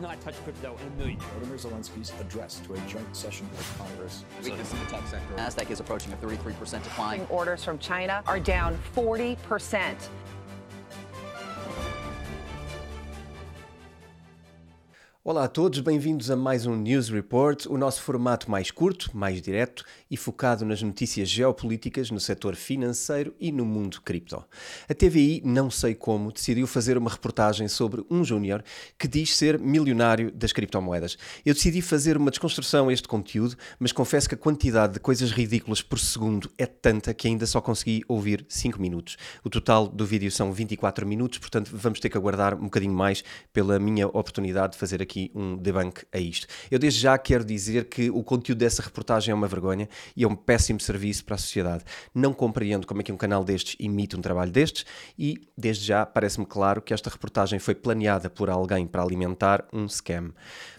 not touched crypto in a million years. Volodymyr Zelensky's address to a joint session of Congress. Weakness in the tech sector. NASDAQ is approaching a 33% decline. Orders from China are down 40%. Olá a todos, bem-vindos a mais um News Report, o nosso formato mais curto, mais direto e focado nas notícias geopolíticas no setor financeiro e no mundo cripto. A TVI, não sei como, decidiu fazer uma reportagem sobre um júnior que diz ser milionário das criptomoedas. Eu decidi fazer uma desconstrução a este conteúdo, mas confesso que a quantidade de coisas ridículas por segundo é tanta que ainda só consegui ouvir 5 minutos. O total do vídeo são 24 minutos, portanto vamos ter que aguardar um bocadinho mais pela minha oportunidade de fazer aqui um debunk a isto. Eu desde já quero dizer que o conteúdo dessa reportagem é uma vergonha e é um péssimo serviço para a sociedade. Não compreendo como é que um canal destes imita um trabalho destes e desde já parece-me claro que esta reportagem foi planeada por alguém para alimentar um scam.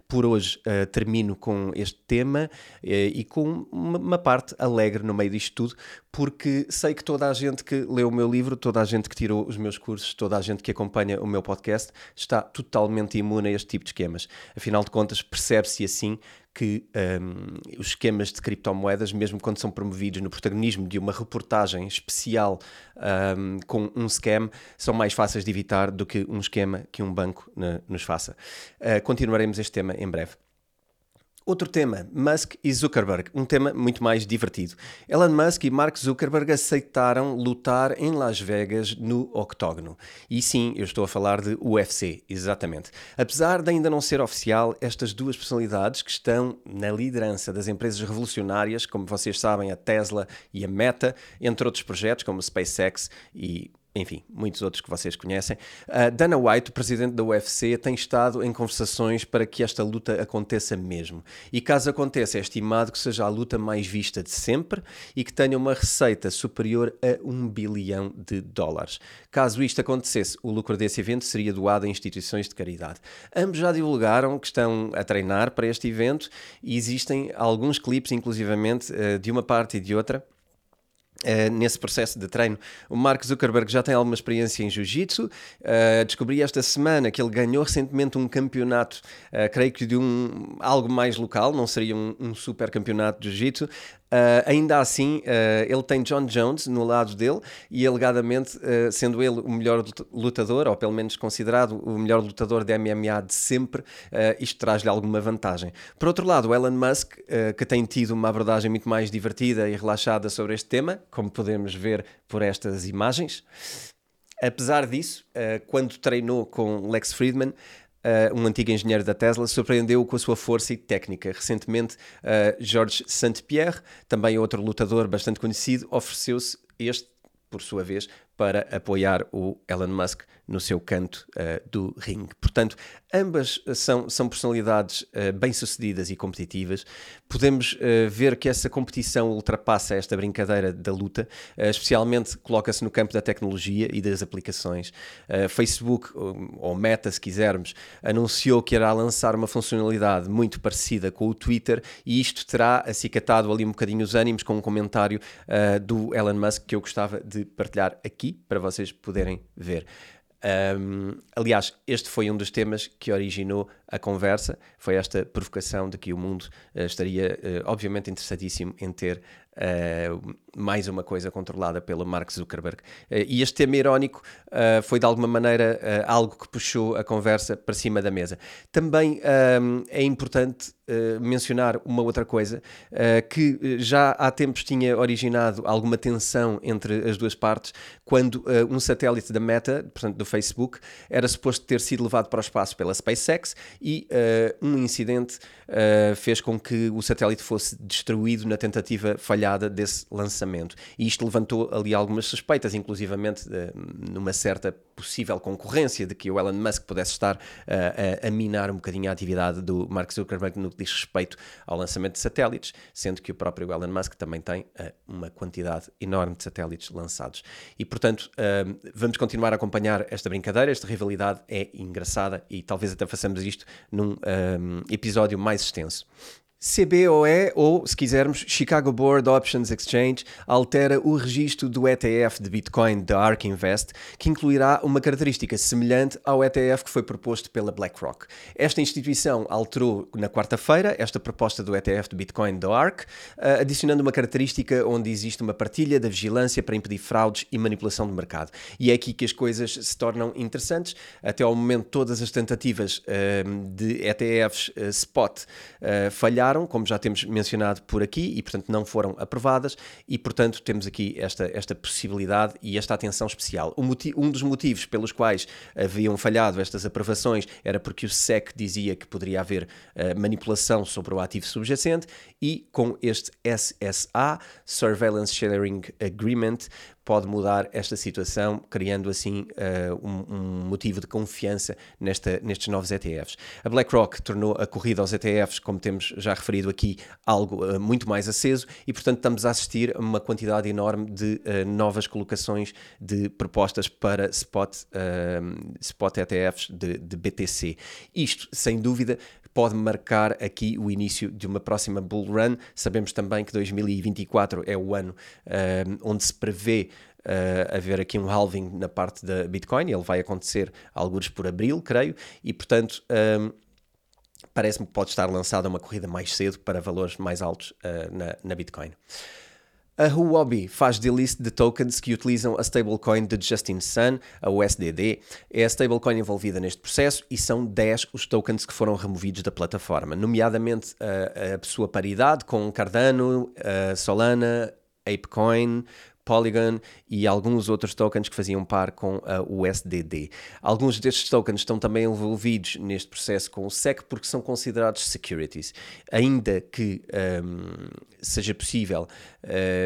Por hoje uh, termino com este tema uh, e com uma, uma parte alegre no meio disto tudo, porque sei que toda a gente que leu o meu livro, toda a gente que tirou os meus cursos, toda a gente que acompanha o meu podcast está totalmente imune a este tipo de esquemas. Afinal de contas, percebe-se assim que um, os esquemas de criptomoedas, mesmo quando são promovidos no protagonismo de uma reportagem especial um, com um scam, são mais fáceis de evitar do que um esquema que um banco ne, nos faça. Uh, continuaremos este tema em breve. Outro tema, Musk e Zuckerberg, um tema muito mais divertido. Elon Musk e Mark Zuckerberg aceitaram lutar em Las Vegas no octógono. E sim, eu estou a falar de UFC, exatamente. Apesar de ainda não ser oficial, estas duas personalidades que estão na liderança das empresas revolucionárias, como vocês sabem, a Tesla e a Meta, entre outros projetos como SpaceX e enfim, muitos outros que vocês conhecem. Uh, Dana White, o presidente da UFC, tem estado em conversações para que esta luta aconteça mesmo. E caso aconteça, é estimado que seja a luta mais vista de sempre e que tenha uma receita superior a um bilhão de dólares. Caso isto acontecesse, o lucro desse evento seria doado a instituições de caridade. Ambos já divulgaram que estão a treinar para este evento e existem alguns clipes, inclusivamente, uh, de uma parte e de outra Uh, nesse processo de treino. O Mark Zuckerberg já tem alguma experiência em jiu-jitsu. Uh, descobri esta semana que ele ganhou recentemente um campeonato, uh, creio que de um algo mais local, não seria um, um super campeonato de jiu-jitsu. Ainda assim, ele tem John Jones no lado dele e, alegadamente, sendo ele o melhor lutador, ou pelo menos considerado o melhor lutador de MMA de sempre, isto traz-lhe alguma vantagem. Por outro lado, Elon Musk, que tem tido uma abordagem muito mais divertida e relaxada sobre este tema, como podemos ver por estas imagens. Apesar disso, uh, quando treinou com Lex Friedman, uh, um antigo engenheiro da Tesla, surpreendeu com a sua força e técnica. Recentemente, uh, Georges Saint-Pierre, também outro lutador bastante conhecido, ofereceu-se este, por sua vez, para apoiar o Elon Musk no seu canto uh, do ringue. Portanto, ambas são, são personalidades uh, bem-sucedidas e competitivas. Podemos uh, ver que essa competição ultrapassa esta brincadeira da luta, especialmente coloca-se no campo da tecnologia e das aplicações. Facebook, ou, ou Meta, se quisermos, anunciou que irá lançar uma funcionalidade muito parecida com o Twitter e isto terá acicatado ali um bocadinho os ânimos com um comentário do Elon Musk que eu gostava de partilhar aqui para vocês poderem ver. Um, aliás, este foi um dos temas que originou a conversa, foi esta provocação de que o mundo uh, estaria, uh, obviamente, interessadíssimo em ter uh, mais uma coisa controlada pelo Mark Zuckerberg. e este tema irónico foi, de alguma maneira, algo que puxou a conversa para cima da mesa. Também um, é importante mencionar uma outra coisa que já há tempos tinha originado alguma tensão entre as duas partes, quando um satélite da Meta, portanto do Facebook, era suposto ter sido levado para o espaço pela SpaceX e uh, um incidente uh, fez com que o satélite fosse destruído na tentativa falhada desse lançamento. E isto levantou ali algumas suspeitas, inclusivamente uh, numa certa possível concorrência de que o Elon Musk pudesse estar a, a minar um bocadinho a atividade do Mark Zuckerberg no que diz respeito ao lançamento de satélites, sendo que o próprio Elon Musk também tem uma quantidade enorme de satélites lançados. E, portanto, vamos continuar a acompanhar esta brincadeira, esta rivalidade é engraçada e talvez até façamos isto num um, episódio mais extenso. CBOE, ou se quisermos, Chicago Board Options Exchange, altera o registro do ETF de Bitcoin da ARK Invest, que incluirá uma característica semelhante ao ETF que foi proposto pela BlackRock. Esta instituição alterou na quarta-feira esta proposta do ETF de Bitcoin da ARK, eh, adicionando uma característica onde existe uma partilha da vigilância para impedir fraudes e manipulação de mercado. E é aqui que as coisas se tornam interessantes. Até ao momento, todas as tentativas eh, de ETFs eh, spot falharam como já temos mencionado por aqui, e portanto não foram aprovadas, e portanto temos aqui esta, esta possibilidade e esta atenção especial. um dos motivos pelos quais haviam falhado estas aprovações era porque o SEC dizia que poderia haver uh, manipulação sobre o ativo subjacente, e com este SSA, Surveillance Sharing Agreement, pode mudar esta situação, criando assim uh, um, um, motivo de confiança nesta, nestes novos ETFs. A BlackRock tornou a corrida aos ETFs, como temos já referido aqui, algo uh, muito mais aceso e, portanto, estamos a assistir a uma quantidade enorme de uh, novas colocações de propostas para spot, spot ETFs de, de BTC. Isto, sem dúvida, pode marcar aqui o início de uma próxima bull run. Sabemos também que 2024 é o ano onde se prevê uh, haver aqui um halving na parte da Bitcoin, ele vai acontecer alguns por abril, creio, e portanto um, parece-me que pode estar lançada uma corrida mais cedo para valores mais altos uh, na, na Bitcoin. A Huobi faz delist de tokens que utilizam a stablecoin de Justin Sun, a USDD. É a stablecoin envolvida neste processo e são 10 os tokens que foram removidos da plataforma, nomeadamente a, a sua paridade com Cardano, Solana, ApeCoin, Polygon e alguns outros tokens que faziam par com a USDD. Alguns destes tokens estão também envolvidos neste processo com o SEC porque são considerados securities. Ainda que um, seja possível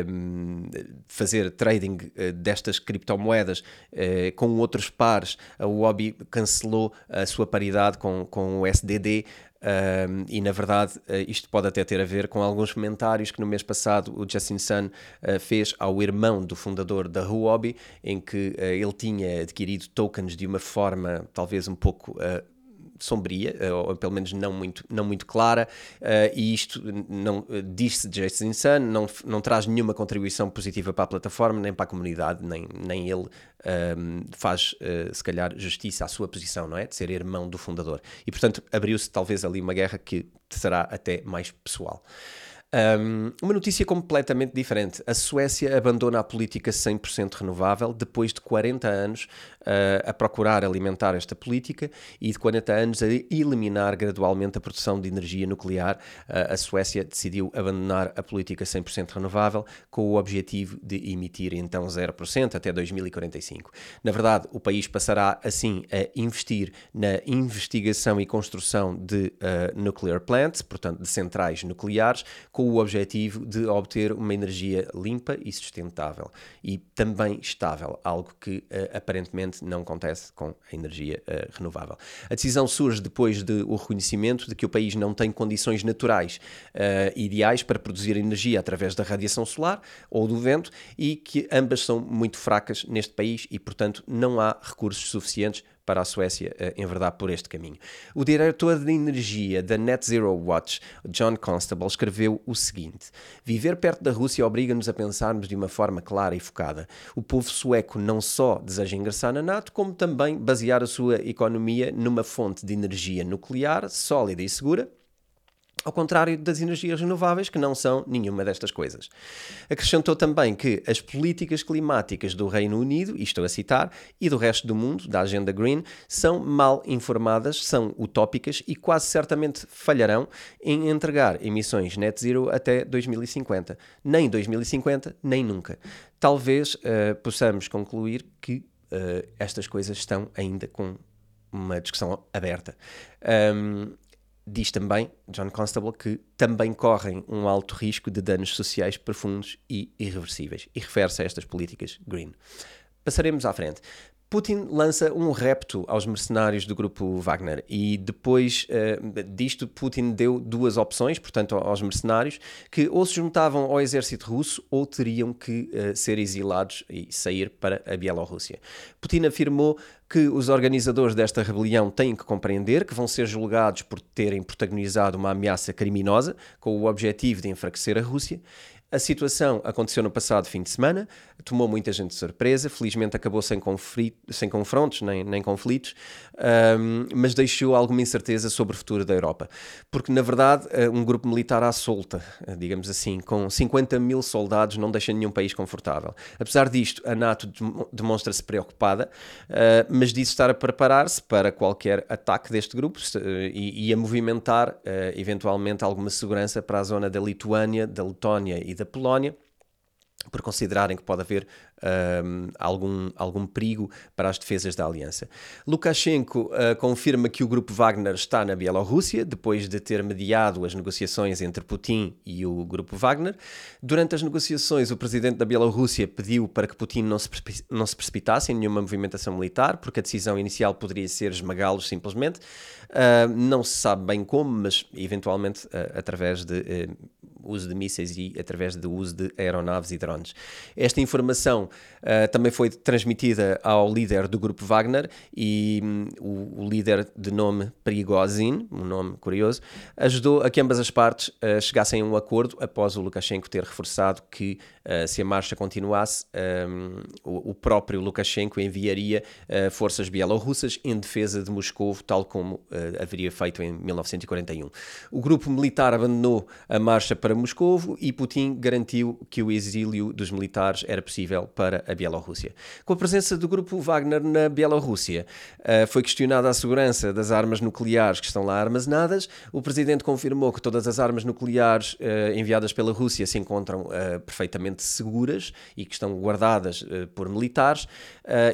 um, fazer trading uh, destas criptomoedas uh, com outros pares, a Huobi cancelou a sua paridade com, com o USDD um, e na verdade, uh, isto pode até ter a ver com alguns comentários que no mês passado o Justin Sun uh, fez ao irmão do fundador da Huobi, em que uh, ele tinha adquirido tokens de uma forma talvez um pouco sombria, eh, ou pelo menos não muito, não muito clara, uh, e isto não disse Jason Sun, não, não traz nenhuma contribuição positiva para a plataforma, nem para a comunidade, nem, nem ele um, ehm, faz, uh, se calhar, justiça à sua posição, não é? De ser irmão do fundador. E, portanto, abriu-se talvez ali uma guerra que será até mais pessoal. Um, uma notícia completamente diferente. A Suécia abandona a política 100% renovável depois de 40 anos uh, a procurar alimentar esta política e de 40 anos a eliminar gradualmente a produção de energia nuclear. Uh, a Suécia decidiu abandonar a política 100% renovável com o objetivo de emitir então 0% até 2045. Na verdade, o país passará assim a investir na investigação e construção de uh, nuclear plants, portanto de centrais nucleares, com com o objetivo de obter uma energia limpa e sustentável e também estável, algo que uh, aparentemente não acontece com a energia uh, renovável. A decisão surge depois de o reconhecimento de que o país não tem condições naturais uh, ideais para produzir energia através da radiação solar ou do vento e que ambas são muito fracas neste país e, portanto, não há recursos suficientes para a Suécia eh, enverdar por este caminho. O diretor de energia da Net Zero Watch, John Constable, escreveu o seguinte: Viver perto da Rússia obriga-nos a pensarmos de uma forma clara e focada. O povo sueco não só deseja ingressar na NATO, como também basear a sua economia numa fonte de energia nuclear sólida e segura ao contrário das energias renováveis, que não são nenhuma destas coisas. Acrescentou também que as políticas climáticas do Reino Unido, e estou a citar, e do resto do mundo, da agenda Green, são mal informadas, são utópicas e quase certamente falharão em entregar emissões net zero até 2050. Nem 2050, nem nunca. Talvez uh, possamos concluir que uh, estas coisas estão ainda com uma discussão aberta. Um, Diz também, John Constable, que também correm um alto risco de danos sociais profundos e irreversíveis, e refere-se a estas políticas green. Passaremos à frente. Putin lança um repto aos mercenários do grupo Wagner e depois uh, disto Putin deu duas opções, portanto, aos mercenários, que ou se juntavam ao exército russo ou teriam que uh, ser exilados e sair para a Bielorrússia. Putin afirmou que os organizadores desta rebelião têm que compreender que vão ser julgados por terem protagonizado uma ameaça criminosa com o objetivo de enfraquecer a Rússia a situação aconteceu no passado fim de semana, tomou muita gente de surpresa, felizmente acabou sem, sem confrontos nem, nem conflitos, um, mas deixou alguma incerteza sobre o futuro da Europa. Porque, na verdade, eh, um grupo militar à solta, eh, digamos assim, com 50 mil soldados, não deixa nenhum país confortável. Apesar disto, a NATO demonstra-se preocupada, uh, mas disse estar a preparar-se para qualquer ataque deste grupo e, e a movimentar, uh, eventualmente, alguma segurança para a zona da Lituânia, da Letónia e da Polónia por considerarem que pode haver um, algum, algum perigo para as defesas da aliança. Lukashenko uh, confirma que o grupo Wagner está na Bielorrússia, depois de ter mediado as negociações entre Putin e o grupo Wagner. Durante as negociações, o presidente da Bielorrússia pediu para que Putin não se, não se precipitasse em nenhuma movimentação militar, porque a decisão inicial poderia ser esmagá-los simplesmente. Uh, não se sabe bem como, mas eventualmente uh, através de uso de mísseis e através do uso de aeronaves e drones. Esta informação uh, também foi transmitida ao líder do grupo Wagner e um, o, o, líder de nome Prigozhin, um nome curioso, ajudou a que ambas as partes uh, chegassem a um acordo após o Lukashenko ter reforçado que uh, se a marcha continuasse, um, o, o, próprio Lukashenko enviaria forças bielorrussas em defesa de Moscou, tal como haveria feito em 1941. O grupo militar abandonou a marcha para Moscou e Putin garantiu que o exílio dos militares era possível para a Bielorrússia. Com a presença do grupo Wagner na Bielorrússia, uh, foi questionada a segurança das armas nucleares que estão lá armazenadas. O presidente confirmou que todas as armas nucleares uh, enviadas pela Rússia se encontram uh, perfeitamente seguras e que estão guardadas por militares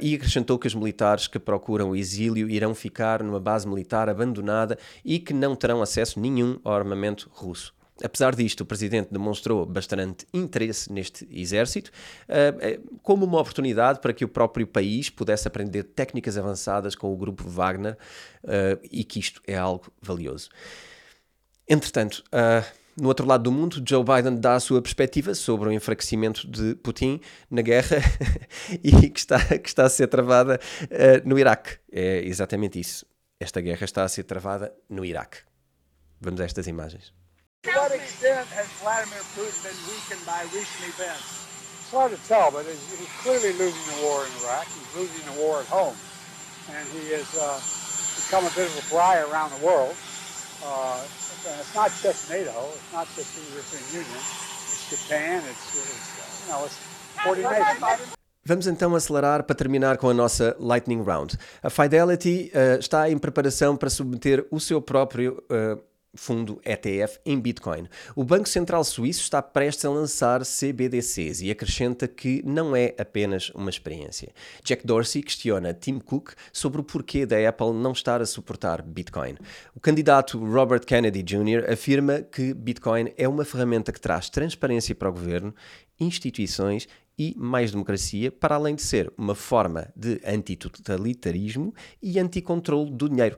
e acrescentou que os militares que procuram o exílio irão ficar numa base militar abandonada e que não terão acesso nenhum ao armamento russo. Apesar disto, o presidente demonstrou bastante interesse neste exército, uh, como uma oportunidade para que o próprio país pudesse aprender técnicas avançadas com o grupo Wagner uh, e que isto é algo valioso. Entretanto, no outro lado do mundo, Joe Biden dá a sua perspectiva sobre o enfraquecimento de Putin na guerra e que está, que está a ser travada no Iraque. É exatamente isso. Esta guerra está a ser travada no Iraque. Vamos a estas imagens. To what extent has Vladimir Putin been weakened by recent events? It's hard to tell, but he's clearly losing the war in Iraq. He's losing the war at home. And he has uh, become a bit of a pariah around the world. Uh, and it's not just NATO. It's not just the European Union. It's Japan. It's, it's you know, it's 40 nations. Vamos então acelerar para terminar com a nossa Lightning Round. A Fidelity uh, está em preparação para submeter o seu próprio uh, fundo ETF em Bitcoin. O Banco Central Suíço está prestes a lançar CBDCs e acrescenta que não é apenas uma experiência. Jack Dorsey questiona Tim Cook sobre o porquê da Apple não estar a suportar Bitcoin. O candidato Robert Kennedy Jr. afirma que Bitcoin é uma ferramenta que traz transparência para o governo, instituições e mais democracia, para além de ser uma forma de antitotalitarismo e anticontrole do dinheiro.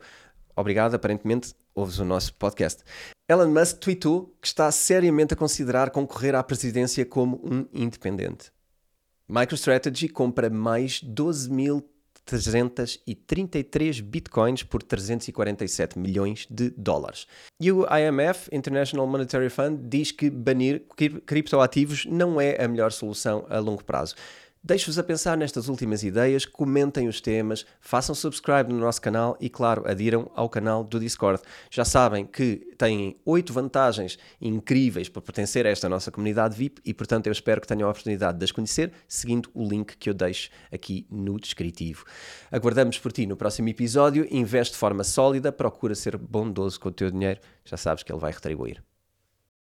Obrigado, aparentemente ouves o nosso podcast. Elon Musk tweetou que está seriamente a considerar concorrer à presidência como um independente. MicroStrategy compra mais 12.333 bitcoins por 347 milhões de dólares. E o IMF, International Monetary Fund, diz que banir criptoativos não é a melhor solução a longo prazo. Deixo-vos a pensar nestas últimas ideias, comentem os temas, façam subscribe no nosso canal e, claro, adiram ao canal do Discord. Já sabem que têm oito vantagens incríveis para pertencer a esta nossa comunidade VIP e, portanto, eu espero que tenham a oportunidade de as conhecer seguindo o link que eu deixo aqui no descritivo. Aguardamos por ti no próximo episódio. Investe de forma sólida, procura ser bondoso com o teu dinheiro, já sabes que ele vai retribuir.